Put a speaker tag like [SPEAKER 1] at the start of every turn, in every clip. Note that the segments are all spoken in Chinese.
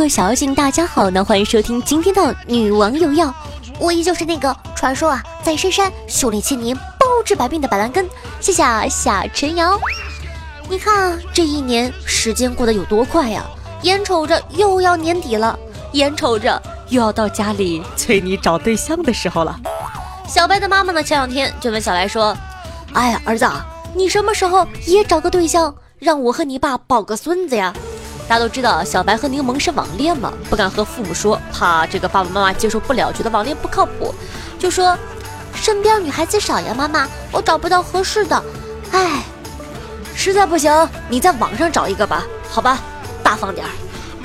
[SPEAKER 1] 各位小妖精大家好呢，欢迎收听今天的女王有药，我依旧是那个传说啊，在深山修炼千年、包治百病的板蓝根。谢谢夏晨瑶。你看啊这一年时间过得有多快呀，眼瞅着又要年底了，眼瞅着又要到家里催你找对象的时候了。小白的妈妈呢，前两天就问小白说：“哎呀，儿子，你什么时候也找个对象，让我和你爸抱个孙子呀？”大家都知道，小白和柠檬是网恋嘛，不敢和父母说，怕这个爸爸妈妈接受不了，觉得网恋不靠谱，就说身边女孩子少呀，妈妈，我找不到合适的，哎，实在不行，你在网上找一个吧，好吧，大方点儿，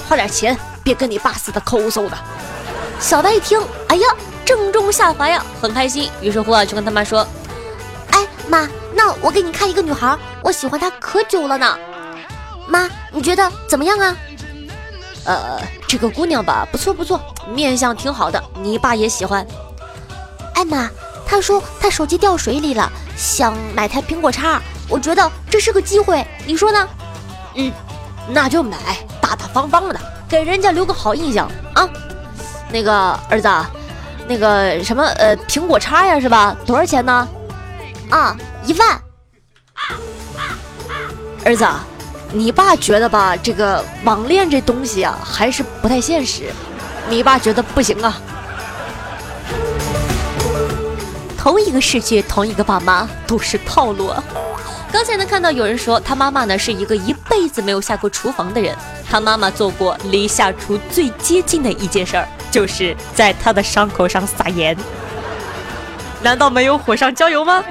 [SPEAKER 1] 花点钱，别跟你爸似的抠搜的。小白一听，哎呀，正中下怀呀，很开心，于是乎啊，就跟他妈说，哎妈，那我给你看一个女孩，我喜欢她可久了呢。妈，你觉得怎么样啊？呃，这个姑娘吧，不错不错，面相挺好的，你爸也喜欢。哎妈，他说他手机掉水里了，想买台苹果叉，我觉得这是个机会，你说呢？嗯，那就买，大大方方的，给人家留个好印象啊。那个儿子，那个什么呃，苹果叉呀，是吧？多少钱呢？啊，一万。儿子。你爸觉得吧，这个网恋这东西啊，还是不太现实。你爸觉得不行啊。同一个世界，同一个爸妈，都是套路。啊。刚才呢，看到有人说他妈妈呢是一个一辈子没有下过厨房的人。他妈妈做过离下厨最接近的一件事儿，就是在他的伤口上撒盐。难道没有火上浇油吗？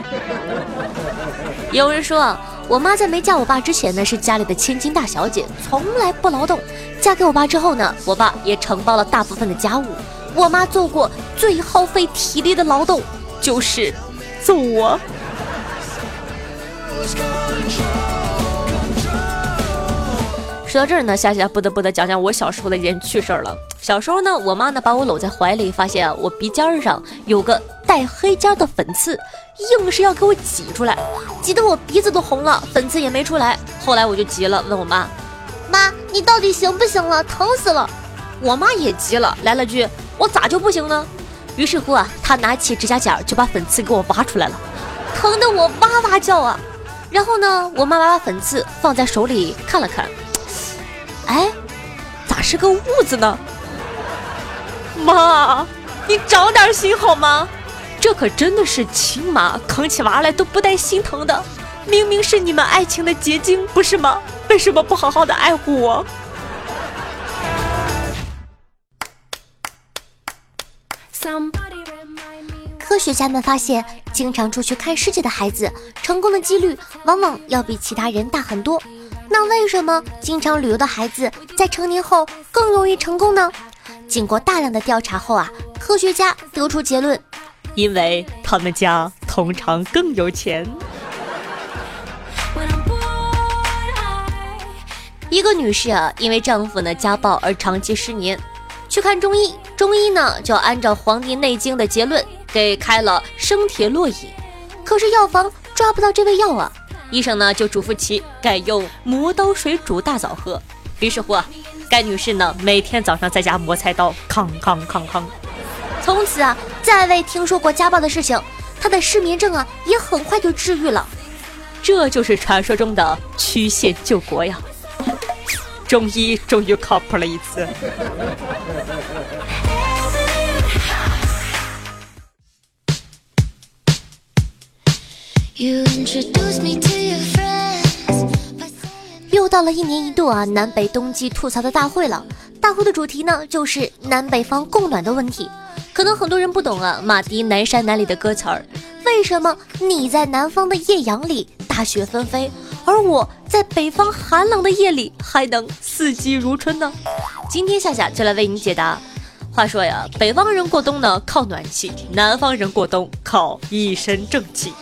[SPEAKER 1] 有人说。我妈在没嫁我爸之前呢，是家里的千金大小姐，从来不劳动。嫁给我爸之后呢，我爸也承包了大部分的家务。我妈做过最耗费体力的劳动，就是揍我。说到这儿呢，夏夏不得不得讲讲我小时候的一件趣事儿了。小时候呢，我妈呢把我搂在怀里，发现我鼻尖上有个带黑尖的粉刺，硬是要给我挤出来，挤得我鼻子都红了，粉刺也没出来。后来我就急了，问我妈：“妈，你到底行不行了？疼死了！”我妈也急了，来了句：“我咋就不行呢？”于是乎啊，她拿起指甲剪就把粉刺给我挖出来了，疼得我哇哇叫啊。然后呢，我妈把粉刺放在手里看了看。哎，咋是个痦子呢？妈，你长点心好吗？这可真的是亲妈扛起娃来都不带心疼的，明明是你们爱情的结晶，不是吗？为什么不好好的爱护我？科学家们发现，经常出去看世界的孩子，成功的几率往往要比其他人大很多。那为什么经常旅游的孩子在成年后更容易成功呢？经过大量的调查后啊，科学家得出结论，因为他们家通常更有钱。一个女士啊，因为丈夫呢家暴而长期失眠，去看中医，中医呢就按照《黄帝内经》的结论给开了生铁洛饮，可是药房抓不到这味药啊。医生呢就嘱咐其改用磨刀水煮大枣喝。于是乎啊，该女士呢每天早上在家磨菜刀，康康康康。从此啊，再未听说过家暴的事情。她的失眠症啊也很快就治愈了。这就是传说中的曲线救国呀！中医终于靠谱了一次。又到了一年一度啊南北冬季吐槽的大会了，大会的主题呢就是南北方供暖的问题。可能很多人不懂啊，马迪《南山南》里的歌词儿，为什么你在南方的艳阳里大雪纷飞，而我在北方寒冷的夜里还能四季如春呢？今天夏夏就来为你解答。话说呀，北方人过冬呢靠暖气，南方人过冬靠一身正气。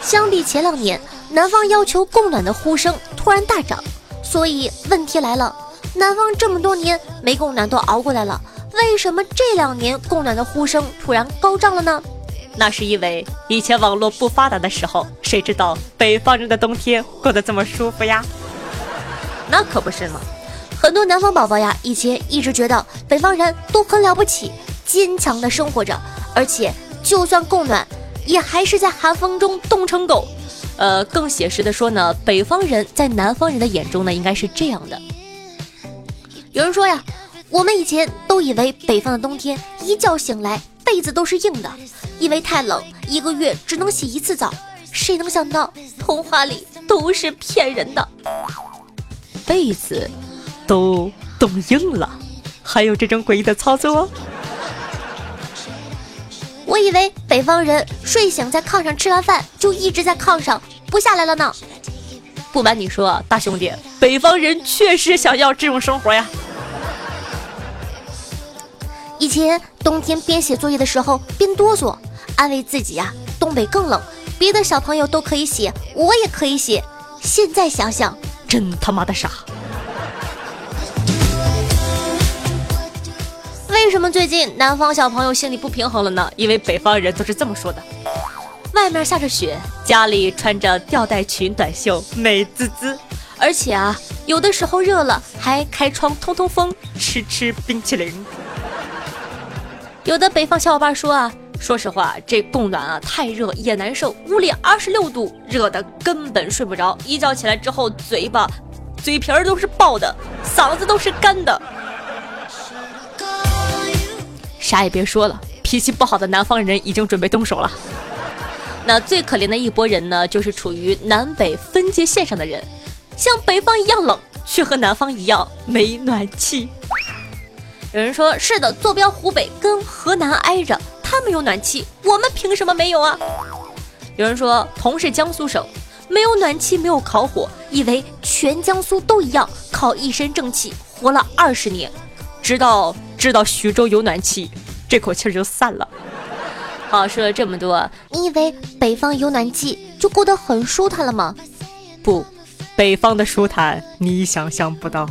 [SPEAKER 1] 相比前两年，南方要求供暖的呼声突然大涨，所以问题来了：南方这么多年没供暖都熬过来了，为什么这两年供暖的呼声突然高涨了呢？那是因为以前网络不发达的时候，谁知道北方人的冬天过得这么舒服呀？那可不是嘛！很多南方宝宝呀，以前一直觉得北方人都很了不起，坚强的生活着，而且就算供暖，也还是在寒风中冻成狗。呃，更写实的说呢，北方人在南方人的眼中呢，应该是这样的。有人说呀，我们以前都以为北方的冬天一觉醒来被子都是硬的，因为太冷，一个月只能洗一次澡。谁能想到童话里都是骗人的，
[SPEAKER 2] 被子都冻硬了，还有这种诡异的操作？
[SPEAKER 1] 我以为北方人睡醒在炕上吃完饭就一直在炕上不下来了呢。
[SPEAKER 2] 不瞒你说，大兄弟，北方人确实想要这种生活呀。
[SPEAKER 1] 以前冬天边写作业的时候边哆嗦，安慰自己呀，东北更冷。别的小朋友都可以写，我也可以写。现在想想，
[SPEAKER 2] 真他妈的傻。
[SPEAKER 1] 为什么最近南方小朋友心里不平衡了呢？
[SPEAKER 2] 因为北方人都是这么说的：外面下着雪，家里穿着吊带裙、短袖，美滋滋。
[SPEAKER 1] 而且啊，有的时候热了还开窗通通风，吃吃冰淇淋。有的北方小伙伴说啊。说实话，这供暖啊太热也难受，屋里二十六度，热的根本睡不着。一觉起来之后，嘴巴、嘴皮儿都是爆的，嗓子都是干的。
[SPEAKER 2] 啥也别说了，脾气不好的南方人已经准备动手了。
[SPEAKER 1] 那最可怜的一拨人呢，就是处于南北分界线上的人，像北方一样冷，却和南方一样没暖气。有人说是的，坐标湖北跟河南挨着。他们有暖气，我们凭什么没有啊？有人说同是江苏省，没有暖气，没有烤火，以为全江苏都一样，靠一身正气活了二十年，
[SPEAKER 2] 直到知道徐州有暖气，这口气儿就散了。
[SPEAKER 1] 好，说了这么多，你以为北方有暖气就过得很舒坦了吗？
[SPEAKER 2] 不，北方的舒坦你想象不到。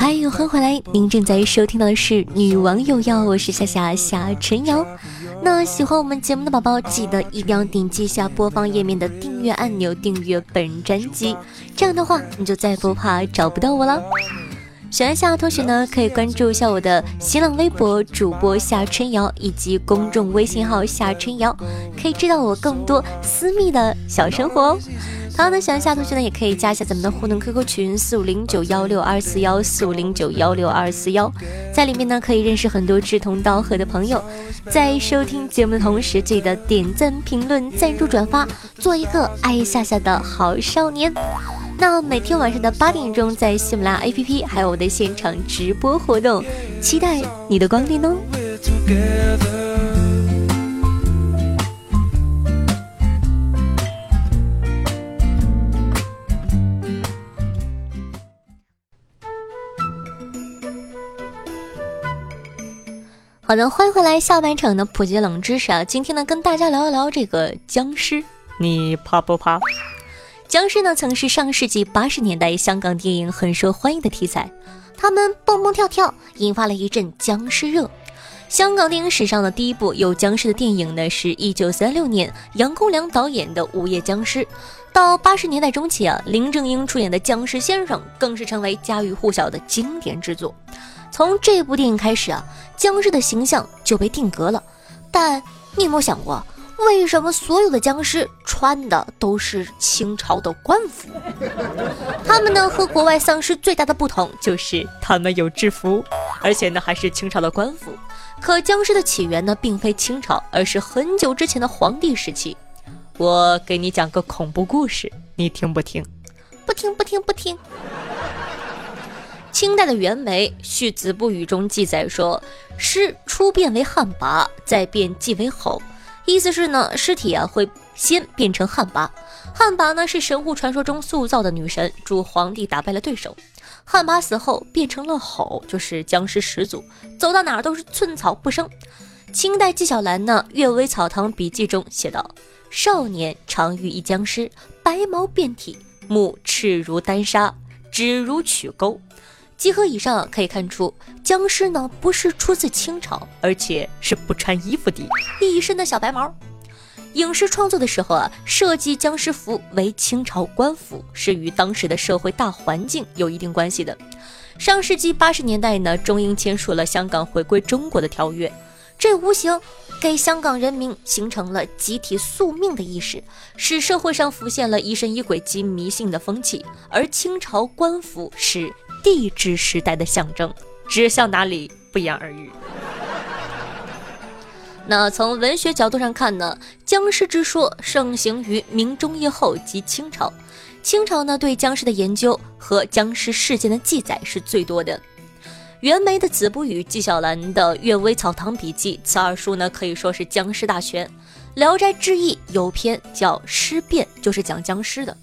[SPEAKER 1] 嗨，欢迎回来！您正在收听到的是《女王有药》，我是夏夏夏晨瑶。那喜欢我们节目的宝宝，记得一定要点击一下播放页面的订阅按钮，订阅本专辑。这样的话，你就再不怕找不到我了。喜欢夏同学呢，可以关注一下我的新浪微博主播夏春瑶，以及公众微信号夏春瑶，可以知道我更多私密的小生活哦。好呢，喜欢夏同学呢，也可以加一下咱们的互动 QQ 群四五零九幺六二四幺四五零九幺六二四幺，在里面呢可以认识很多志同道合的朋友。在收听节目的同时，记得点赞、评论、赞助、转发，做一个爱夏夏的好少年。那每天晚上的八点钟，在喜马拉雅 APP 还有我的现场直播活动，期待你的光临哦。好的，欢迎回来下半场的普及冷知识啊！今天呢，跟大家聊一聊这个僵尸，
[SPEAKER 2] 你怕不怕？
[SPEAKER 1] 僵尸呢，曾是上世纪八十年代香港电影很受欢迎的题材，他们蹦蹦跳跳，引发了一阵僵尸热。香港电影史上的第一部有僵尸的电影呢，是一九三六年杨公良导演的《午夜僵尸》。到八十年代中期啊，林正英出演的《僵尸先生》更是成为家喻户晓的经典之作。从这部电影开始啊，僵尸的形象就被定格了。但你有没有想过，为什么所有的僵尸穿的都是清朝的官服？他们呢和国外丧尸最大的不同就是他们有制服，而且呢还是清朝的官服。可僵尸的起源呢并非清朝，而是很久之前的皇帝时期。
[SPEAKER 2] 我给你讲个恐怖故事，你听不听？
[SPEAKER 1] 不听不听不听。清代的袁枚《续子不语》中记载说：“尸初变为旱魃，再变即为吼。”意思是呢，尸体啊会先变成旱魃。旱魃呢是神户传说中塑造的女神，助皇帝打败了对手。旱魃死后变成了吼，就是僵尸始祖，走到哪儿都是寸草不生。清代纪晓岚呢《阅微草堂笔记》中写道：“少年常遇一僵尸，白毛遍体。”目赤如丹砂，指如曲钩。集合以上可以看出，僵尸呢不是出自清朝，而且是不穿衣服的，一身的小白毛。影视创作的时候啊，设计僵尸服为清朝官服，是与当时的社会大环境有一定关系的。上世纪八十年代呢，中英签署了香港回归中国的条约，这无形给香港人民形成了集体宿命的意识，使社会上浮现了疑神疑鬼及迷信的风气。而清朝官服是帝制时代的象征，指向哪里不言而喻。那从文学角度上看呢，僵尸之说盛行于明中叶后及清朝。清朝呢，对僵尸的研究和僵尸事件的记载是最多的。袁枚的《子不语》，纪晓岚的《阅微草堂笔记》，此二书呢可以说是僵尸大全。《聊斋志异》有篇叫《尸变》，就是讲僵尸的。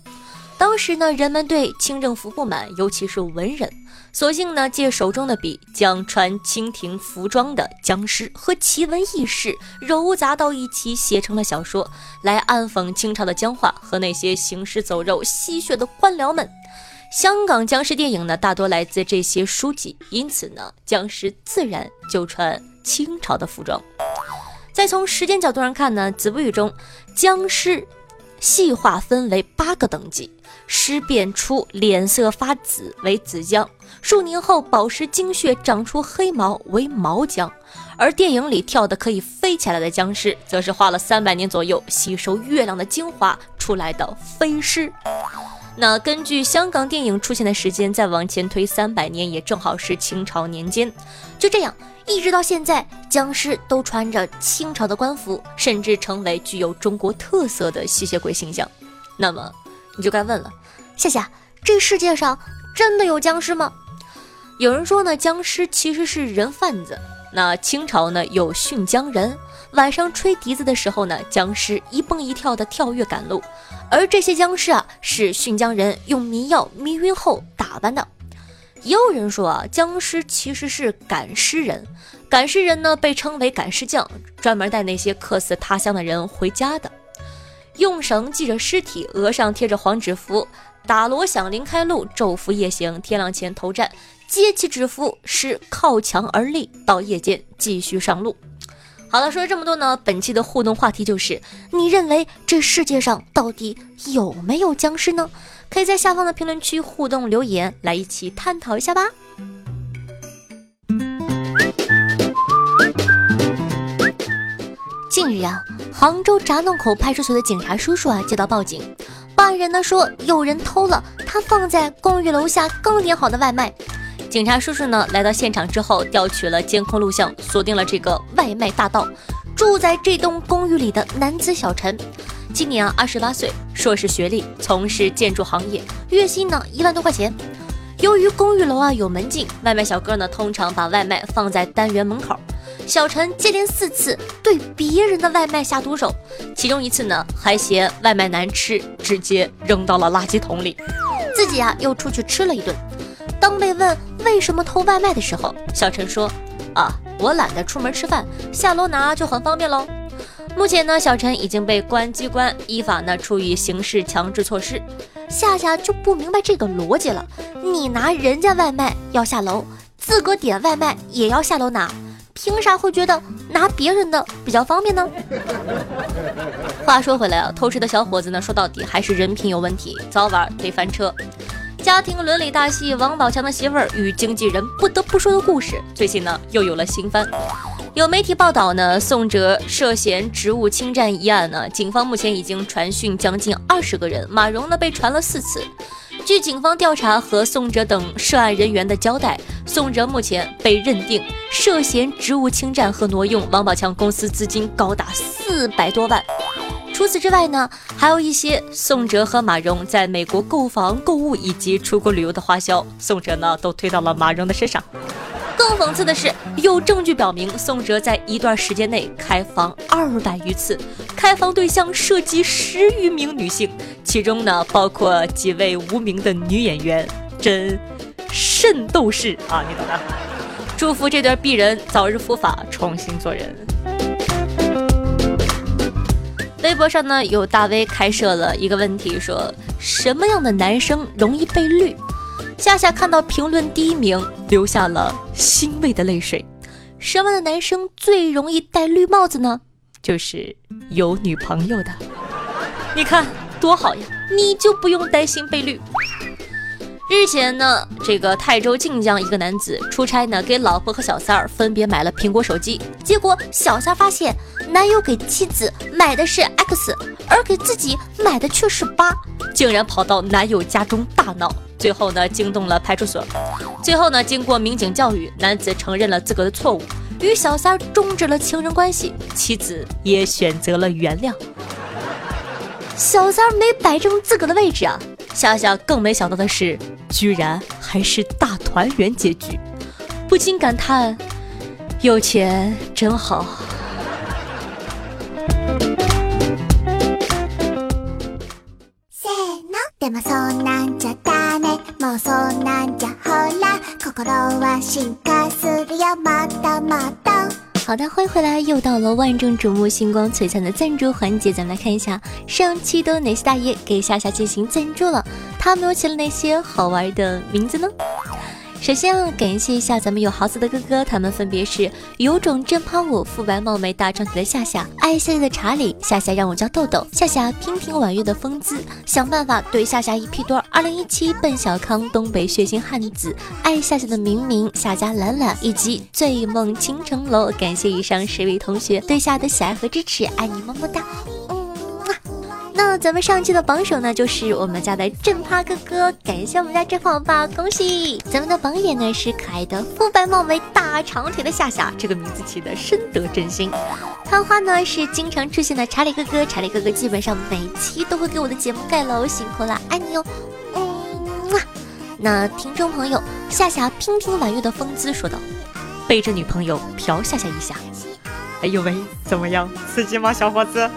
[SPEAKER 1] 当时呢，人们对清政府不满，尤其是文人。索性呢，借手中的笔，将穿清廷服装的僵尸和奇闻异事糅杂到一起，写成了小说，来暗讽清朝的僵化和那些行尸走肉、吸血的官僚们。香港僵尸电影呢，大多来自这些书籍，因此呢，僵尸自然就穿清朝的服装。再从时间角度上看呢，《子不语》中僵尸细化分为八个等级。尸变出脸色发紫为紫僵，数年后宝石精血长出黑毛为毛僵，而电影里跳的可以飞起来的僵尸，则是花了三百年左右吸收月亮的精华出来的飞尸。那根据香港电影出现的时间再往前推三百年，也正好是清朝年间。就这样，一直到现在，僵尸都穿着清朝的官服，甚至成为具有中国特色的吸血鬼形象。那么。你就该问了，夏夏，这世界上真的有僵尸吗？有人说呢，僵尸其实是人贩子。那清朝呢有驯僵人，晚上吹笛子的时候呢，僵尸一蹦一跳的跳跃赶路，而这些僵尸啊是驯僵人用迷药迷晕后打扮的。也有人说啊，僵尸其实是赶尸人，赶尸人呢被称为赶尸匠，专门带那些客死他乡的人回家的。用绳系着尸体，额上贴着黄纸符，打锣响铃开路，昼伏夜行，天亮前投站，接起纸符，是靠墙而立，到夜间继续上路。好了，说了这么多呢，本期的互动话题就是：你认为这世界上到底有没有僵尸呢？可以在下方的评论区互动留言，来一起探讨一下吧。近日啊。杭州闸弄口派出所的警察叔叔啊，接到报警，报案人呢说有人偷了他放在公寓楼下刚点好的外卖。警察叔叔呢来到现场之后，调取了监控录像，锁定了这个外卖大盗，住在这栋公寓里的男子小陈，今年啊二十八岁，硕士学历，从事建筑行业，月薪呢一万多块钱。由于公寓楼啊有门禁，外卖小哥呢通常把外卖放在单元门口。小陈接连四次对别人的外卖下毒手，其中一次呢还嫌外卖难吃，直接扔到了垃圾桶里，自己啊又出去吃了一顿。当被问为什么偷外卖的时候，小陈说：“啊，我懒得出门吃饭，下楼拿就很方便喽。”目前呢，小陈已经被公安机关依法呢处以刑事强制措施。夏夏就不明白这个逻辑了，你拿人家外卖要下楼，自个点外卖也要下楼拿。凭啥会觉得拿别人的比较方便呢？话说回来啊，偷吃的小伙子呢，说到底还是人品有问题，早晚得翻车。家庭伦理大戏《王宝强的媳妇儿与经纪人不得不说的故事》最近呢又有了新番。有媒体报道呢，宋哲涉嫌职务侵占一案呢，警方目前已经传讯将近二十个人，马蓉呢被传了四次。据警方调查和宋哲等涉案人员的交代，宋哲目前被认定涉嫌职务侵占和挪用王宝强公司资金高达四百多万。除此之外呢，还有一些宋哲和马蓉在美国购房、购物以及出国旅游的花销，宋哲呢都推到了马蓉的身上。更讽刺的是，有证据表明宋哲在一段时间内开房二百余次，开房对象涉及十余名女性，其中呢包括几位无名的女演员，真圣斗士啊，你懂的。祝福这对鄙人早日伏法，重新做人。微博上呢，有大 V 开设了一个问题，说什么样的男生容易被绿？夏夏看到评论第一名，流下了欣慰的泪水。什么样的男生最容易戴绿帽子呢？就是有女朋友的。你看多好呀，你就不用担心被绿。日前呢，这个泰州晋江一个男子出差呢，给老婆和小三儿分别买了苹果手机，
[SPEAKER 2] 结果小三发现男友给妻子买的是 X，而给自己买的却是八，
[SPEAKER 1] 竟然跑到男友家中大闹，最后呢惊动了派出所。最后呢，经过民警教育，男子承认了自个的错误，与小三终止了情人关系，妻子也选择了原谅。小三没摆正自个的位置啊！夏夏更没想到的是，居然还是大团圆结局，不禁感叹：有钱真好。好的，欢迎回来，又到了万众瞩目、星光璀璨的赞助环节，咱们来看一下上期都有哪些大爷给夏夏进行赞助了，他们又起了哪些好玩的名字呢？首先啊，感谢一下咱们有豪子的哥哥，他们分别是有种真怕我、肤白貌美大长腿的夏夏、爱夏夏的查理、夏夏让我叫豆豆、夏夏娉婷婉约的风姿、想办法对夏夏一批多、二零一七奔小康、东北血腥汉子、爱夏夏的明明、夏家懒懒以及醉梦倾城楼，感谢以上十位同学对夏的喜爱和支持，爱你么么哒。那咱们上期的榜首呢，就是我们家的正趴哥哥，感谢我们家正胖吧，恭喜！咱们的榜眼呢是可爱的肤白貌美大长腿的夏夏，这个名字起的深得真心。探花呢是经常出现的查理哥哥，查理哥哥基本上每期都会给我的节目盖楼，辛苦了，爱你哟。嗯，那听众朋友，夏夏娉婷婉约的风姿说道：“背着女朋友嫖夏夏一下，哎呦喂，怎么样，刺激吗，小伙子？”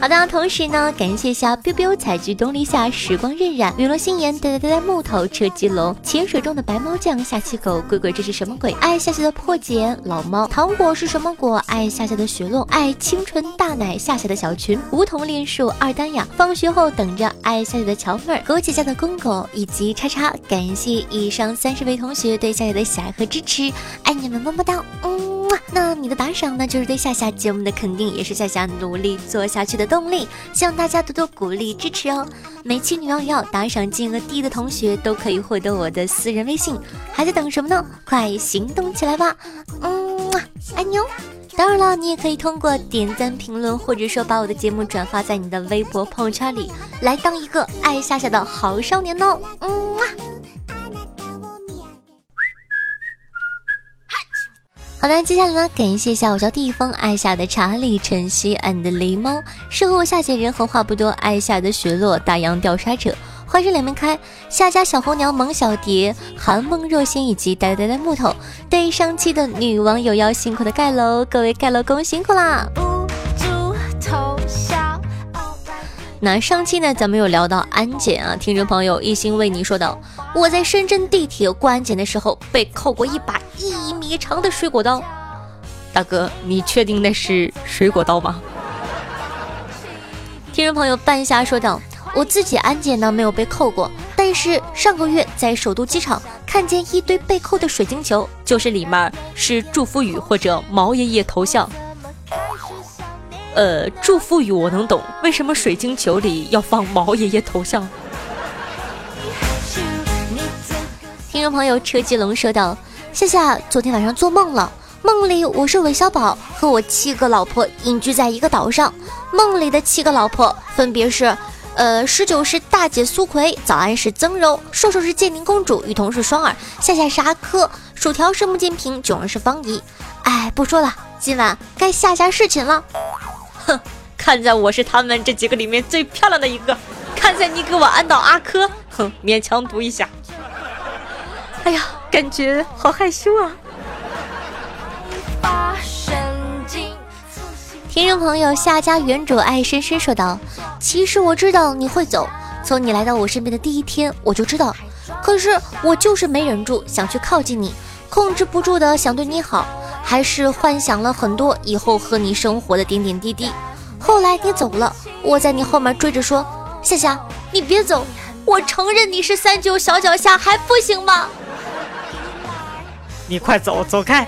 [SPEAKER 1] 好的，同时呢，感谢一下 biu biu 采菊东篱下，时光荏苒，雨落心言，呆呆呆呆木头，车机龙，潜水中的白猫酱，下期狗，鬼鬼这是什么鬼？爱夏夏的破茧，老猫，糖果是什么果？爱夏夏的雪落，爱清纯大奶，夏夏的小裙，梧桐恋树，二丹呀，放学后等着爱夏夏的乔妹儿，枸杞家的公狗，以及叉叉，感谢以上三十位同学对夏夏的喜爱和支持，爱你们么么哒，嗯。那你的打赏呢，就是对夏夏节目的肯定，也是夏夏努力做下去的动力。希望大家多多鼓励支持哦。每期女王要打赏金额低的同学都可以获得我的私人微信，还在等什么呢？快行动起来吧！嗯，爱你哦。当然了，你也可以通过点赞、评论，或者说把我的节目转发在你的微博朋友圈里，来当一个爱夏夏的好少年哦。嗯。好的，接下来呢，感谢一下我叫地方爱夏的查理、晨曦、and 狸猫，适合我夏姐人和话不多，爱夏的雪落、大洋调查者、花生两面开、夏家小红娘、萌小蝶、寒梦若仙以及呆呆的木头。对上期的女网友要辛苦的盖楼，各位盖楼工辛苦啦！那上期呢，咱们有聊到安检啊，听众朋友一心为你说道：“我在深圳地铁过安检的时候，被扣过一把一米长的水果刀。”大哥，你确定那是水果刀吗？听众朋友半夏说道：“我自己安检呢没有被扣过，但是上个月在首都机场看见一堆被扣的水晶球，就是里面是祝福语或者毛爷爷头像。”呃，祝福语我能懂，为什么水晶球里要放毛爷爷头像？听众朋友车继龙说道：“夏夏昨天晚上做梦了，梦里我是韦小宝和我七个老婆隐居在一个岛上，梦里的七个老婆分别是：呃，十九是大姐苏葵，早安是曾柔，瘦瘦是建宁公主，雨桐是双儿，夏夏是阿珂，薯条是穆建平，囧儿是方怡。哎，不说了，今晚该下下侍寝了。”哼，看在我是他们这几个里面最漂亮的一个，看在你给我安到阿珂，哼，勉强读一下。哎呀，感觉好害羞啊！听众朋友夏家原主爱深深说道：“其实我知道你会走，从你来到我身边的第一天我就知道，可是我就是没忍住想去靠近你，控制不住的想对你好。”还是幻想了很多以后和你生活的点点滴滴，
[SPEAKER 2] 后来你走了，我在你后面追着说：“夏夏，你别走，我承认你是三九小脚虾，还不行吗？”
[SPEAKER 1] 你快走，走开！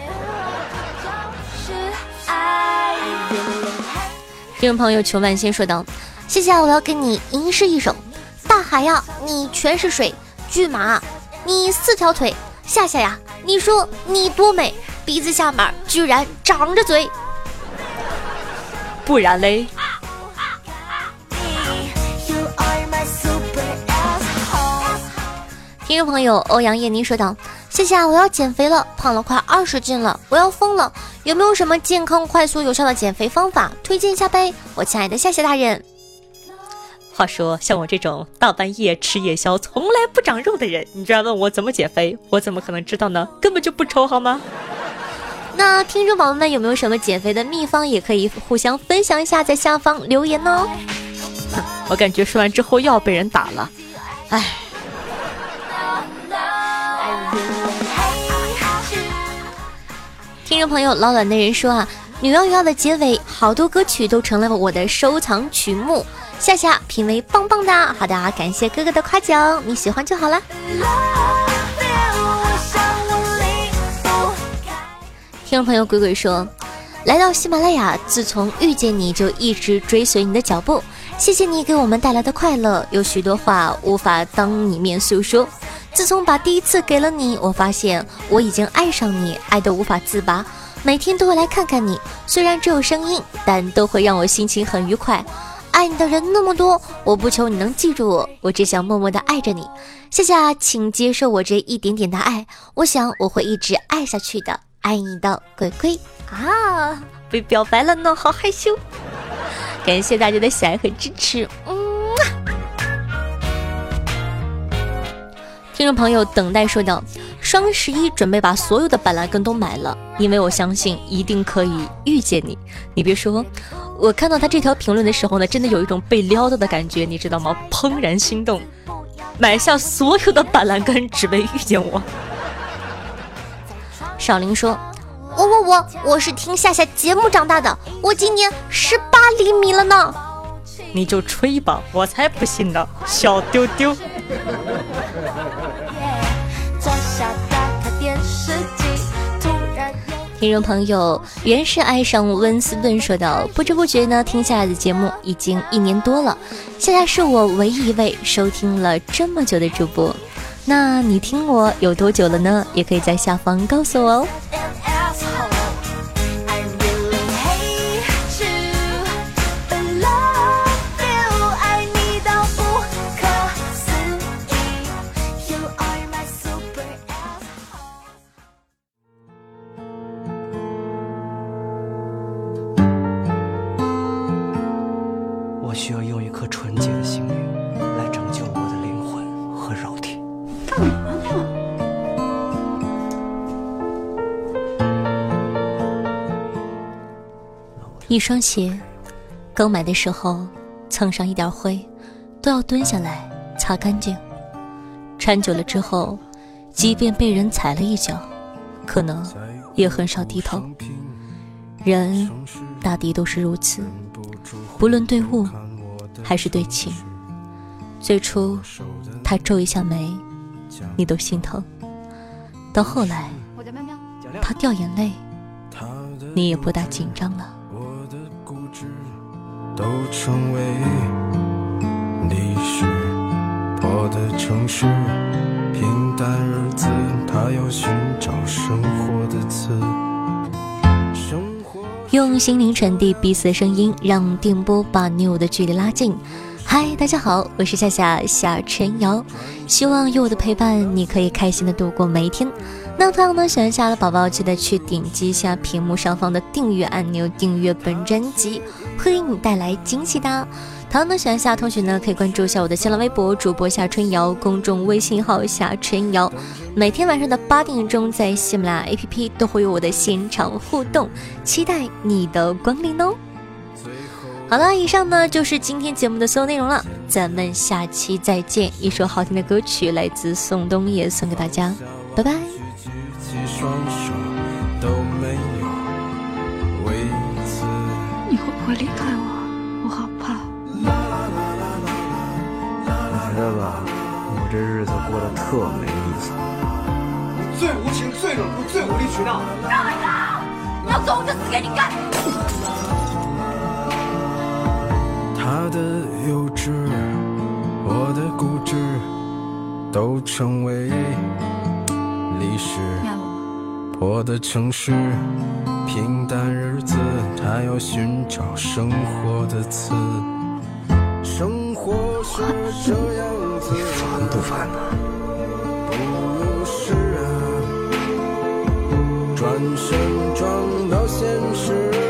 [SPEAKER 1] 听众朋友裘万先说道：“
[SPEAKER 2] 谢谢，我要跟你吟诗一首。大海呀，你全是水；骏马，你四条腿；夏夏呀，你说你多美，鼻子下面居然长着嘴。
[SPEAKER 1] 不然嘞？”听众朋友欧阳叶妮说道。夏夏，我要减肥了，胖了快二十斤了，我要疯了！有没有什么健康、快速、有效的减肥方法推荐一下呗？我亲爱的夏夏大人。话说，像我这种大半夜吃夜宵、从来不长肉的人，你居然问我怎么减肥，我怎么可能知道呢？根本就不愁好吗？那听众宝宝们有没有什么减肥的秘方，也可以互相分享一下，在下方留言哦。我感觉说完之后又要被人打了，唉。听众朋友，老懒的人说啊，女妖妖的结尾好多歌曲都成了我的收藏曲目。夏夏品味棒棒的，好的，感谢哥哥的夸奖，你喜欢就好了。听众朋友，鬼鬼说，来到喜马拉雅，自从遇见你就一直追随你的脚步，谢谢你给我们带来的快乐，有许多话无法当你面诉说。自从把第一次给了你，我发现我已经爱上你，爱得无法自拔。每天都会来看看你，虽然只有声音，但都会让我心情很愉快。爱你的人那么多，我不求你能记住我，我只想默默的爱着你。谢谢，请接受我这一点点的爱，我想我会一直爱下去的。爱你的鬼鬼啊，被表白了呢，好害羞。感谢大家的喜爱和支持，嗯。听众朋友，等待说道：“双十一准备把所有的板蓝根都买了，因为我相信一定可以遇见你。你别说，我看到他这条评论的时候呢，真的有一种被撩到的感觉，你知道吗？怦然心动，买下所有的板蓝根，只为遇见我。”少林说：“
[SPEAKER 2] 我我我我是听夏夏节目长大的，我今年十八厘米了呢。”
[SPEAKER 1] 你就吹吧，我才不信呢，小丢丢。听众朋友，原是爱上温斯顿说道：“不知不觉呢，听下来的节目已经一年多了。现在是我唯一一位收听了这么久的主播。那你听我有多久了呢？也可以在下方告诉我哦。”一双鞋，刚买的时候蹭上一点灰，都要蹲下来擦干净。穿久了之后，即便被人踩了一脚，可能也很少低头。人大抵都是如此，不论对物还是对情。最初他皱一下眉，你都心疼；到后来他掉眼泪，你也不大紧张了。都成为历史。破的城市，平淡日子，他要寻找生活的词。用心灵传递彼此的声音，让电波把你我的距离拉近。嗨，大家好，我是夏夏夏晨瑶，希望有我的陪伴，你可以开心的度过每一天。那同样呢，喜欢夏的宝宝，记得去点击一下屏幕上方的订阅按钮，订阅本专辑，会给你带来惊喜的。同样呢，喜欢夏同学呢，可以关注一下我的新浪微博主播夏春瑶，公众微信号夏春瑶。每天晚上的八点钟，在喜马拉雅 APP 都会有我的现场互动，期待你的光临哦。好了，以上呢就是今天节目的所有内容了，咱们下期再见。一首好听的歌曲来自宋冬野，送给大家，拜拜。双手都没有。你会不会离开我？我好怕。
[SPEAKER 3] 我觉得吧，我这日子过得特没意思。
[SPEAKER 4] 你最无情、最冷酷、最无理取闹。
[SPEAKER 5] 让开！要走我就死给你看。
[SPEAKER 6] 他的幼稚，我的固执，都成为历史。我的城市，平淡日子，他要寻找生活的刺。生活是这样子，
[SPEAKER 3] 你烦不烦呢？
[SPEAKER 6] 不是啊，转身撞到现实，